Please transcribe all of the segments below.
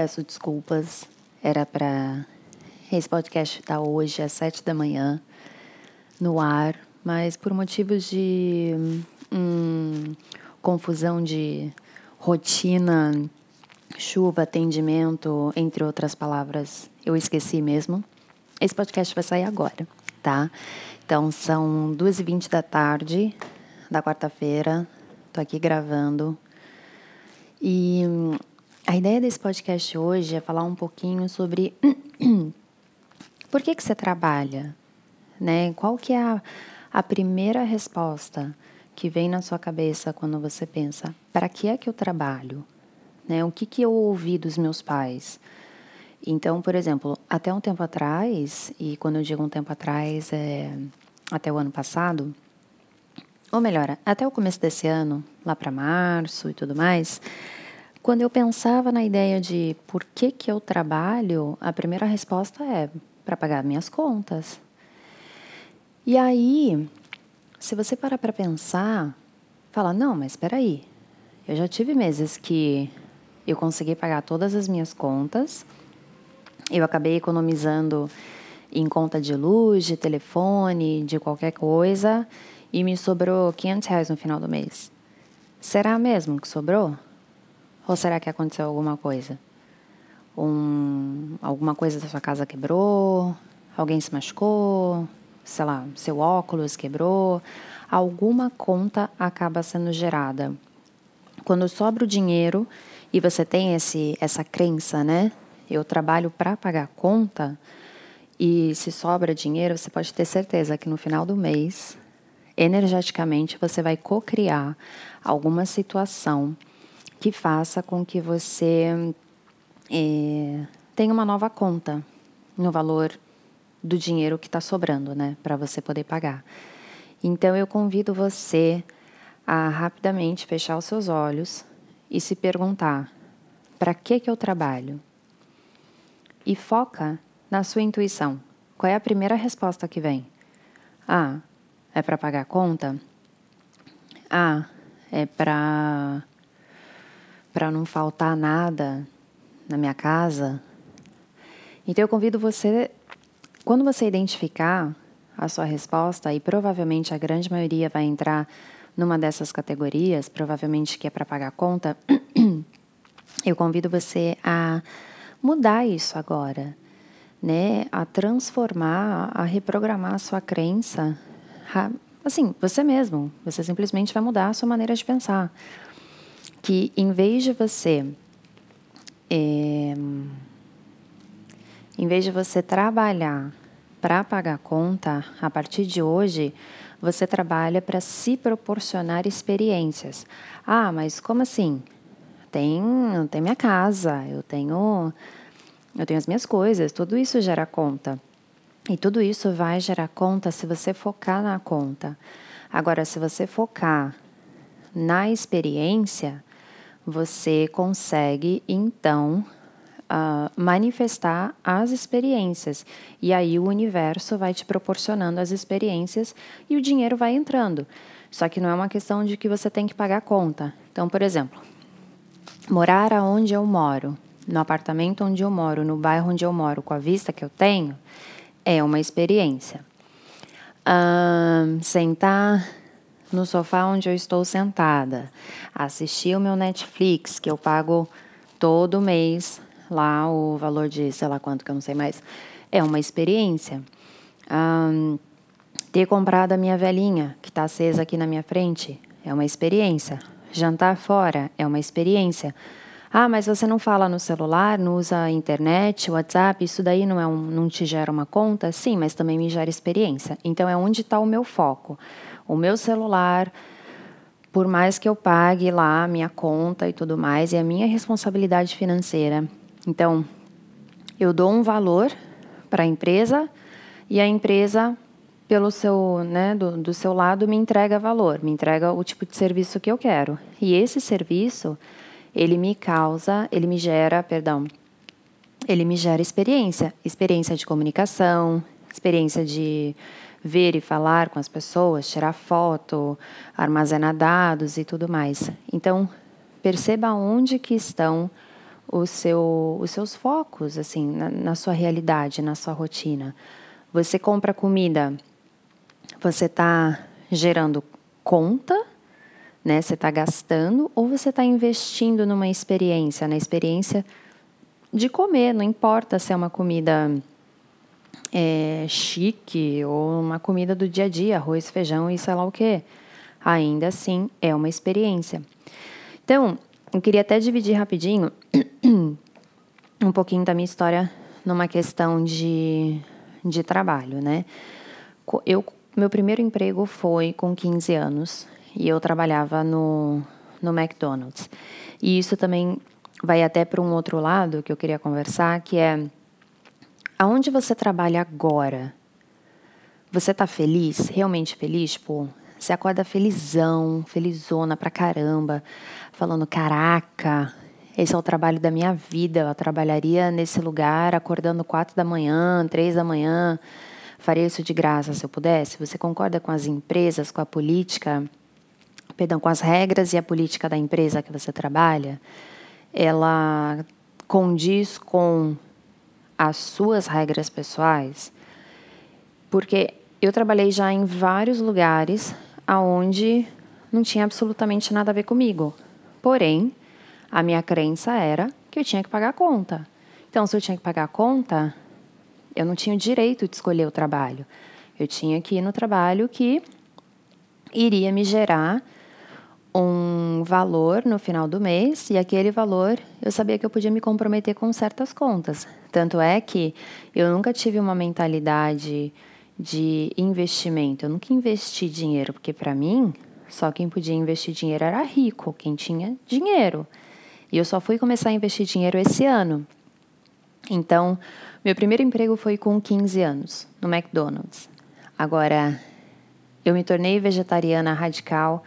peço desculpas. Era para esse podcast estar hoje às sete da manhã no ar, mas por motivos de hum, confusão de rotina, chuva, atendimento, entre outras palavras, eu esqueci mesmo. Esse podcast vai sair agora, tá? Então são duas e vinte da tarde da quarta-feira. Tô aqui gravando. E a ideia desse podcast hoje é falar um pouquinho sobre por que, que você trabalha, né? Qual que é a, a primeira resposta que vem na sua cabeça quando você pensa, para que é que eu trabalho? Né? O que, que eu ouvi dos meus pais? Então, por exemplo, até um tempo atrás, e quando eu digo um tempo atrás, é até o ano passado, ou melhor, até o começo desse ano, lá para março e tudo mais, quando eu pensava na ideia de por que, que eu trabalho, a primeira resposta é para pagar minhas contas. E aí, se você parar para pensar, fala: não, mas espera aí. Eu já tive meses que eu consegui pagar todas as minhas contas, eu acabei economizando em conta de luz, de telefone, de qualquer coisa, e me sobrou 500 reais no final do mês. Será mesmo que sobrou? Ou será que aconteceu alguma coisa? Um, alguma coisa da sua casa quebrou? Alguém se machucou? Sei lá, seu óculos quebrou? Alguma conta acaba sendo gerada. Quando sobra o dinheiro e você tem esse, essa crença, né? Eu trabalho para pagar conta e se sobra dinheiro, você pode ter certeza que no final do mês, energeticamente, você vai co-criar alguma situação que faça com que você é, tenha uma nova conta no valor do dinheiro que está sobrando, né, para você poder pagar. Então eu convido você a rapidamente fechar os seus olhos e se perguntar: para que que eu trabalho? E foca na sua intuição. Qual é a primeira resposta que vem? Ah, é para pagar a conta? Ah, é para para não faltar nada na minha casa. Então eu convido você, quando você identificar a sua resposta, e provavelmente a grande maioria vai entrar numa dessas categorias, provavelmente que é para pagar conta, eu convido você a mudar isso agora, né? A transformar, a reprogramar a sua crença. Assim, você mesmo, você simplesmente vai mudar a sua maneira de pensar que em vez de você é, em vez de você trabalhar para pagar conta, a partir de hoje você trabalha para se proporcionar experiências. Ah, mas como assim? Tem, tem minha casa, eu tenho eu tenho as minhas coisas, tudo isso gera conta. E tudo isso vai gerar conta se você focar na conta. Agora, se você focar na experiência, você consegue então uh, manifestar as experiências. E aí o universo vai te proporcionando as experiências e o dinheiro vai entrando. Só que não é uma questão de que você tem que pagar conta. Então, por exemplo, morar aonde eu moro, no apartamento onde eu moro, no bairro onde eu moro, com a vista que eu tenho, é uma experiência. Uh, sentar no sofá onde eu estou sentada, assistir o meu Netflix, que eu pago todo mês lá o valor de sei lá quanto que eu não sei mais, é uma experiência. Um, ter comprado a minha velhinha, que está acesa aqui na minha frente, é uma experiência. Jantar fora é uma experiência. Ah, mas você não fala no celular, não usa internet, WhatsApp, isso daí não, é um, não te gera uma conta? Sim, mas também me gera experiência. Então é onde está o meu foco o meu celular, por mais que eu pague lá a minha conta e tudo mais, é a minha responsabilidade financeira. Então, eu dou um valor para a empresa e a empresa, pelo seu, né, do, do seu lado, me entrega valor, me entrega o tipo de serviço que eu quero. E esse serviço, ele me causa, ele me gera, perdão, ele me gera experiência, experiência de comunicação, experiência de ver e falar com as pessoas, tirar foto, armazenar dados e tudo mais. Então, perceba onde que estão seu, os seus focos, assim, na, na sua realidade, na sua rotina. Você compra comida, você está gerando conta, né? Você está gastando ou você está investindo numa experiência, na experiência de comer, não importa se é uma comida é, chique ou uma comida do dia a dia, arroz, feijão e sei lá o que. Ainda assim, é uma experiência. Então, eu queria até dividir rapidinho um pouquinho da minha história numa questão de, de trabalho, né? Eu, meu primeiro emprego foi com 15 anos e eu trabalhava no, no McDonald's. E isso também vai até para um outro lado que eu queria conversar, que é aonde você trabalha agora? Você tá feliz? Realmente feliz? Tipo, você acorda felizão, felizona pra caramba, falando: caraca, esse é o trabalho da minha vida. Eu trabalharia nesse lugar acordando quatro da manhã, três da manhã. Faria isso de graça se eu pudesse. Você concorda com as empresas, com a política, perdão, com as regras e a política da empresa que você trabalha? ela condiz com as suas regras pessoais? Porque eu trabalhei já em vários lugares aonde não tinha absolutamente nada a ver comigo. Porém, a minha crença era que eu tinha que pagar a conta. Então, se eu tinha que pagar a conta, eu não tinha o direito de escolher o trabalho. Eu tinha que ir no trabalho que iria me gerar um valor no final do mês e aquele valor eu sabia que eu podia me comprometer com certas contas. Tanto é que eu nunca tive uma mentalidade de investimento. Eu nunca investi dinheiro, porque para mim, só quem podia investir dinheiro era rico, quem tinha dinheiro. E eu só fui começar a investir dinheiro esse ano. Então, meu primeiro emprego foi com 15 anos, no McDonald's. Agora, eu me tornei vegetariana radical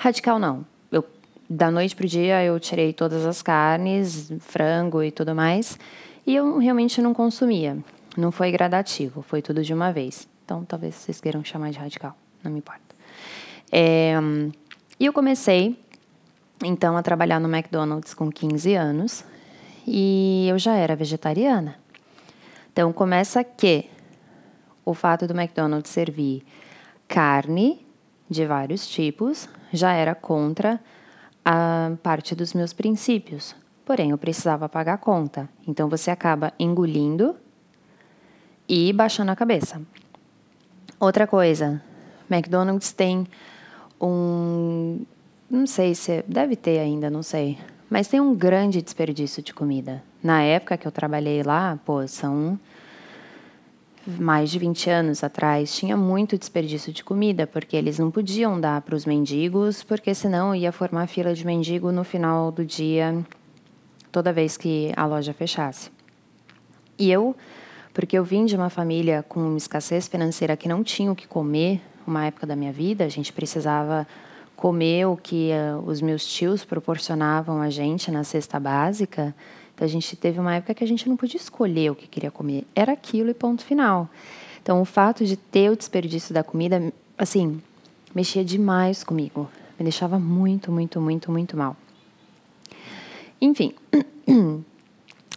Radical não. Eu, da noite pro dia eu tirei todas as carnes, frango e tudo mais, e eu realmente não consumia. Não foi gradativo, foi tudo de uma vez. Então talvez vocês queiram chamar de radical, não me importa. É, e eu comecei então a trabalhar no McDonald's com 15 anos e eu já era vegetariana. Então começa que o fato do McDonald's servir carne de vários tipos, já era contra a parte dos meus princípios. Porém, eu precisava pagar a conta. Então você acaba engolindo e baixando a cabeça. Outra coisa, McDonald's tem um. Não sei se. Deve ter ainda, não sei. Mas tem um grande desperdício de comida. Na época que eu trabalhei lá, pô, são mais de 20 anos atrás, tinha muito desperdício de comida, porque eles não podiam dar para os mendigos, porque senão ia formar fila de mendigo no final do dia, toda vez que a loja fechasse. E eu, porque eu vim de uma família com escassez financeira que não tinha o que comer, uma época da minha vida, a gente precisava comer o que uh, os meus tios proporcionavam a gente na cesta básica. Então, a gente teve uma época que a gente não podia escolher o que queria comer, era aquilo e ponto final. Então, o fato de ter o desperdício da comida, assim, mexia demais comigo. Me deixava muito, muito, muito, muito mal. Enfim,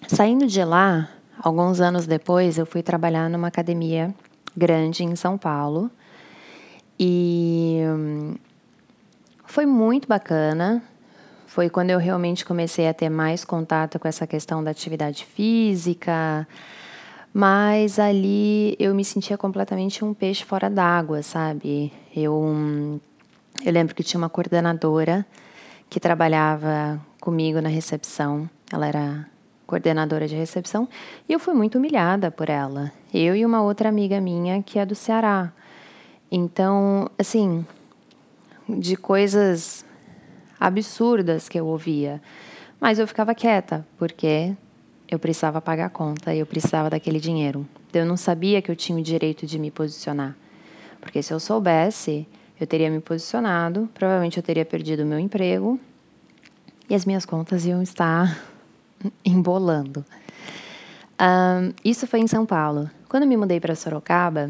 saindo de lá, alguns anos depois, eu fui trabalhar numa academia grande em São Paulo. E hum, foi muito bacana foi quando eu realmente comecei a ter mais contato com essa questão da atividade física. Mas ali eu me sentia completamente um peixe fora d'água, sabe? Eu, eu lembro que tinha uma coordenadora que trabalhava comigo na recepção. Ela era coordenadora de recepção e eu fui muito humilhada por ela. Eu e uma outra amiga minha que é do Ceará. Então, assim, de coisas absurdas que eu ouvia. Mas eu ficava quieta, porque eu precisava pagar a conta e eu precisava daquele dinheiro. Então, eu não sabia que eu tinha o direito de me posicionar. Porque se eu soubesse, eu teria me posicionado, provavelmente eu teria perdido o meu emprego e as minhas contas iam estar embolando. Um, isso foi em São Paulo. Quando me mudei para Sorocaba,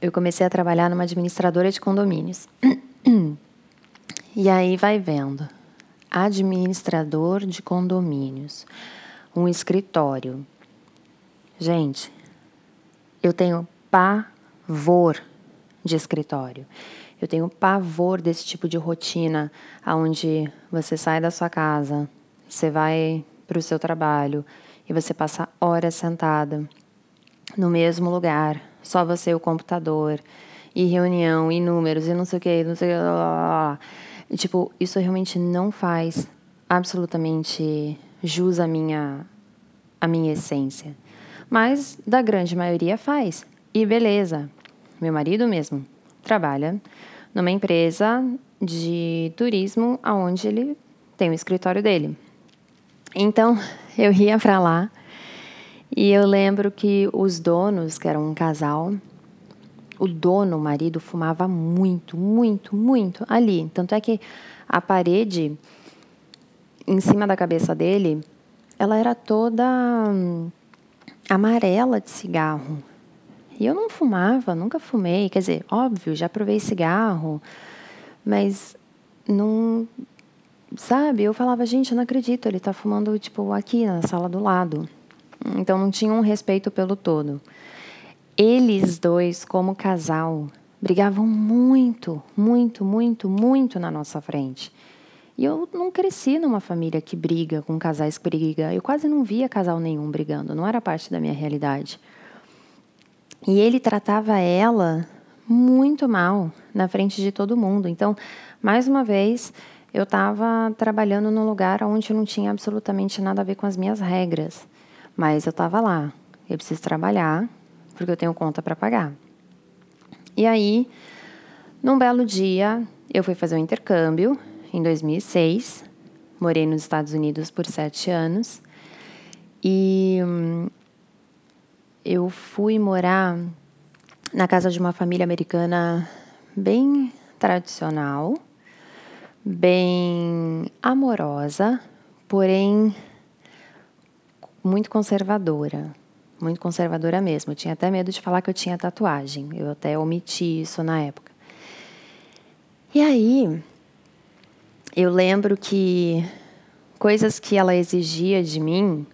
eu comecei a trabalhar numa administradora de condomínios. E aí vai vendo. Administrador de condomínios. um escritório. Gente, eu tenho pavor de escritório. Eu tenho pavor desse tipo de rotina, aonde você sai da sua casa, você vai para o seu trabalho e você passa horas sentada no mesmo lugar, só você e o computador, e reunião, e números, e não sei o que, não sei o que. Tipo, isso realmente não faz absolutamente jus à minha, à minha essência. Mas da grande maioria faz. E beleza. Meu marido mesmo trabalha numa empresa de turismo aonde ele tem o escritório dele. Então, eu ia para lá e eu lembro que os donos, que eram um casal, o dono, o marido, fumava muito, muito, muito ali. Tanto é que a parede em cima da cabeça dele, ela era toda hum, amarela de cigarro. E eu não fumava, nunca fumei. Quer dizer, óbvio, já provei cigarro, mas não. Sabe? Eu falava, gente, eu não acredito, ele tá fumando, tipo, aqui na sala do lado. Então não tinha um respeito pelo todo. Eles dois, como casal, brigavam muito, muito, muito, muito na nossa frente. E eu não cresci numa família que briga, com casais que brigam. Eu quase não via casal nenhum brigando, não era parte da minha realidade. E ele tratava ela muito mal na frente de todo mundo. Então, mais uma vez, eu estava trabalhando num lugar onde não tinha absolutamente nada a ver com as minhas regras. Mas eu estava lá. Eu preciso trabalhar, porque eu tenho conta para pagar. E aí, num belo dia, eu fui fazer um intercâmbio em 2006. Morei nos Estados Unidos por sete anos. E hum, eu fui morar na casa de uma família americana bem tradicional, bem amorosa, porém muito conservadora. Muito conservadora mesmo. Eu tinha até medo de falar que eu tinha tatuagem. Eu até omiti isso na época. E aí, eu lembro que coisas que ela exigia de mim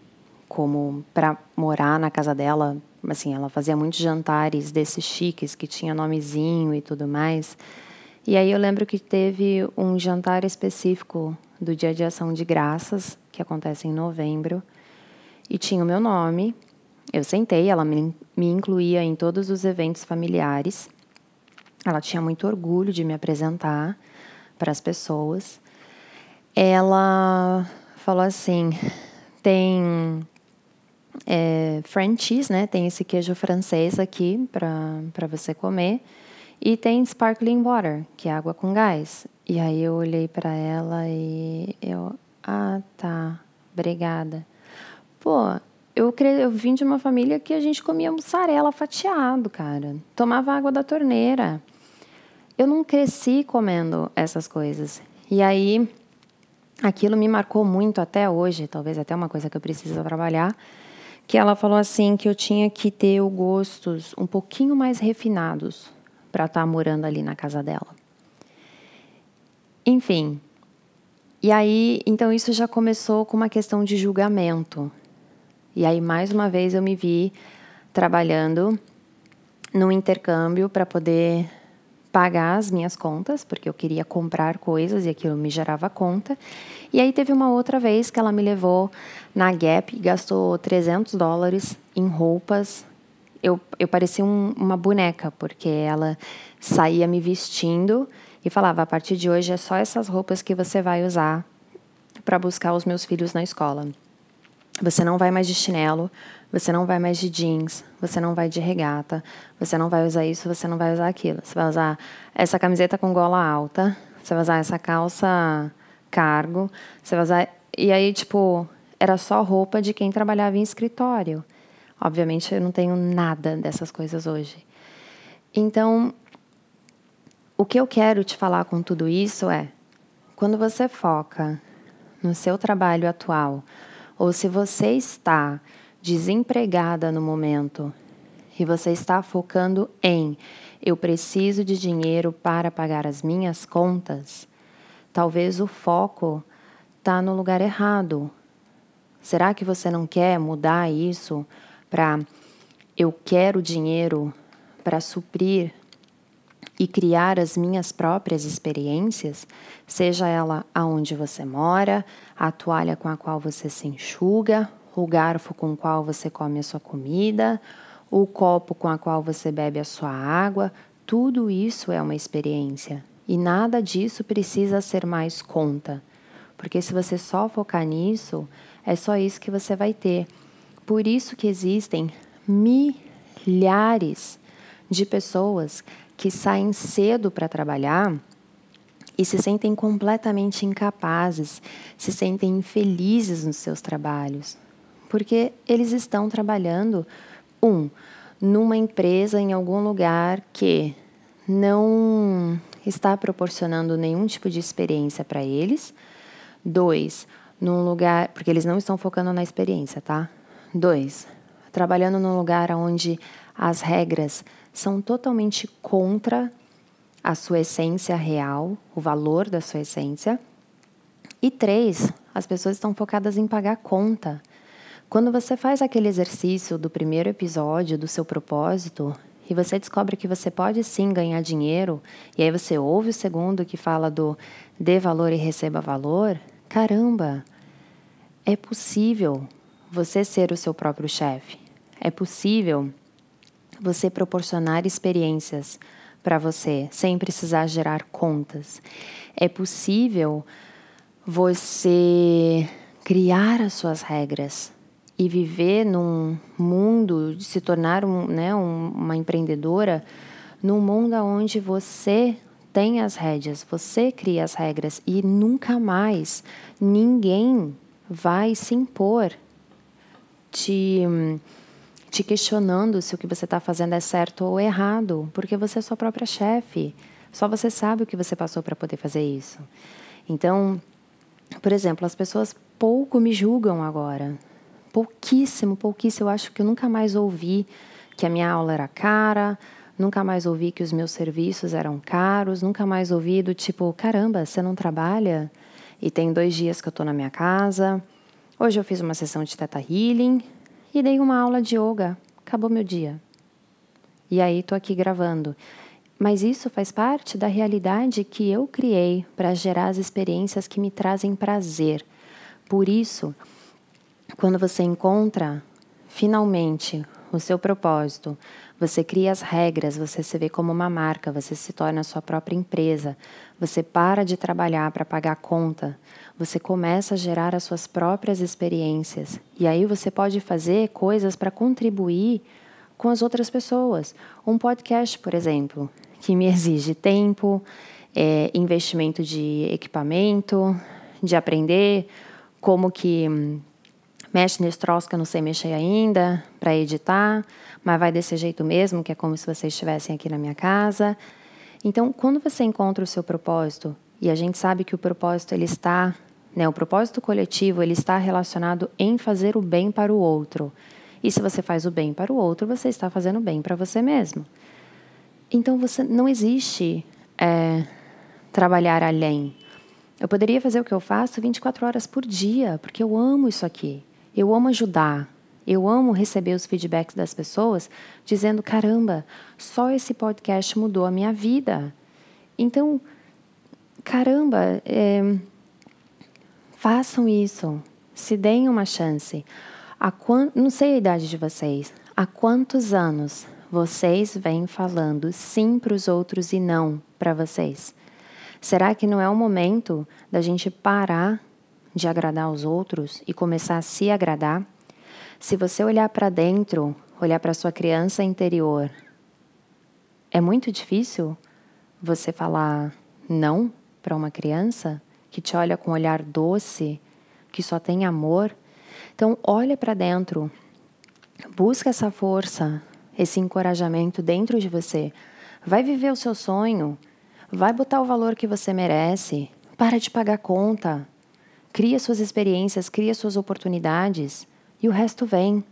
como para morar na casa dela, assim, ela fazia muitos jantares desses chiques que tinha nomezinho e tudo mais. E aí eu lembro que teve um jantar específico do Dia de Ação de Graças, que acontece em novembro, e tinha o meu nome. Eu sentei, ela me, incluía em todos os eventos familiares. Ela tinha muito orgulho de me apresentar para as pessoas. Ela falou assim: tem é, French cheese, né? Tem esse queijo francês aqui para você comer. E tem sparkling water, que é água com gás. E aí eu olhei para ela e eu, ah, tá, obrigada. Pô, eu, cre... eu vim de uma família que a gente comia mussarela fatiado, cara. Tomava água da torneira. Eu não cresci comendo essas coisas. E aí, aquilo me marcou muito até hoje, talvez até uma coisa que eu preciso trabalhar, que ela falou assim que eu tinha que ter os gostos um pouquinho mais refinados para estar tá morando ali na casa dela. Enfim. E aí, então isso já começou com uma questão de julgamento. E aí mais uma vez eu me vi trabalhando no intercâmbio para poder pagar as minhas contas, porque eu queria comprar coisas e aquilo me gerava conta. E aí teve uma outra vez que ela me levou na Gap e gastou 300 dólares em roupas. Eu, eu parecia um, uma boneca, porque ela saía me vestindo e falava: a partir de hoje é só essas roupas que você vai usar para buscar os meus filhos na escola. Você não vai mais de chinelo, você não vai mais de jeans, você não vai de regata, você não vai usar isso, você não vai usar aquilo. Você vai usar essa camiseta com gola alta, você vai usar essa calça cargo, você vai usar. E aí, tipo, era só roupa de quem trabalhava em escritório. Obviamente, eu não tenho nada dessas coisas hoje. Então, o que eu quero te falar com tudo isso é: quando você foca no seu trabalho atual, ou se você está desempregada no momento e você está focando em eu preciso de dinheiro para pagar as minhas contas, talvez o foco está no lugar errado, Será que você não quer mudar isso para eu quero dinheiro para suprir e criar as minhas próprias experiências, seja ela aonde você mora, a toalha com a qual você se enxuga, o garfo com o qual você come a sua comida, o copo com a qual você bebe a sua água, tudo isso é uma experiência. E nada disso precisa ser mais conta. Porque se você só focar nisso, é só isso que você vai ter. Por isso que existem milhares de pessoas que saem cedo para trabalhar e se sentem completamente incapazes, se sentem infelizes nos seus trabalhos, porque eles estão trabalhando um numa empresa em algum lugar que não está proporcionando nenhum tipo de experiência para eles. Dois, num lugar, porque eles não estão focando na experiência, tá? Dois, trabalhando num lugar onde as regras são totalmente contra a sua essência real, o valor da sua essência. E três, as pessoas estão focadas em pagar conta. Quando você faz aquele exercício do primeiro episódio do seu propósito e você descobre que você pode sim ganhar dinheiro, e aí você ouve o segundo que fala do dê valor e receba valor, caramba, é possível você ser o seu próprio chefe. É possível você proporcionar experiências para você sem precisar gerar contas. É possível você criar as suas regras e viver num mundo, se tornar um, né, um, uma empreendedora, num mundo onde você tem as rédeas, você cria as regras e nunca mais ninguém vai se impor te, te questionando se o que você está fazendo é certo ou errado, porque você é sua própria chefe. Só você sabe o que você passou para poder fazer isso. Então, por exemplo, as pessoas pouco me julgam agora pouquíssimo, pouquíssimo. Eu acho que eu nunca mais ouvi que a minha aula era cara, nunca mais ouvi que os meus serviços eram caros, nunca mais ouvi do tipo, caramba, você não trabalha? E tem dois dias que eu estou na minha casa. Hoje eu fiz uma sessão de Teta Healing e dei uma aula de yoga. Acabou meu dia. E aí estou aqui gravando. Mas isso faz parte da realidade que eu criei para gerar as experiências que me trazem prazer. Por isso, quando você encontra finalmente o seu propósito, você cria as regras, você se vê como uma marca, você se torna a sua própria empresa, você para de trabalhar para pagar a conta, você começa a gerar as suas próprias experiências. E aí você pode fazer coisas para contribuir com as outras pessoas. Um podcast, por exemplo, que me exige tempo, é, investimento de equipamento, de aprender como que hum, mexe nesse troço que eu não sei mexer ainda para editar, mas vai desse jeito mesmo, que é como se vocês estivessem aqui na minha casa. Então, quando você encontra o seu propósito, e a gente sabe que o propósito ele está, né, o propósito coletivo, ele está relacionado em fazer o bem para o outro. E se você faz o bem para o outro, você está fazendo bem para você mesmo. Então, você não existe é, trabalhar além. Eu poderia fazer o que eu faço 24 horas por dia, porque eu amo isso aqui. Eu amo ajudar. Eu amo receber os feedbacks das pessoas dizendo: caramba, só esse podcast mudou a minha vida. Então, caramba, é, façam isso. Se deem uma chance. Há não sei a idade de vocês. Há quantos anos vocês vêm falando sim para os outros e não para vocês? Será que não é o momento da gente parar de agradar os outros e começar a se agradar, se você olhar para dentro, olhar para sua criança interior, é muito difícil você falar não para uma criança que te olha com um olhar doce, que só tem amor. Então, olha para dentro, busca essa força, esse encorajamento dentro de você. Vai viver o seu sonho, vai botar o valor que você merece. Para de pagar conta, Cria suas experiências, cria suas oportunidades e o resto vem.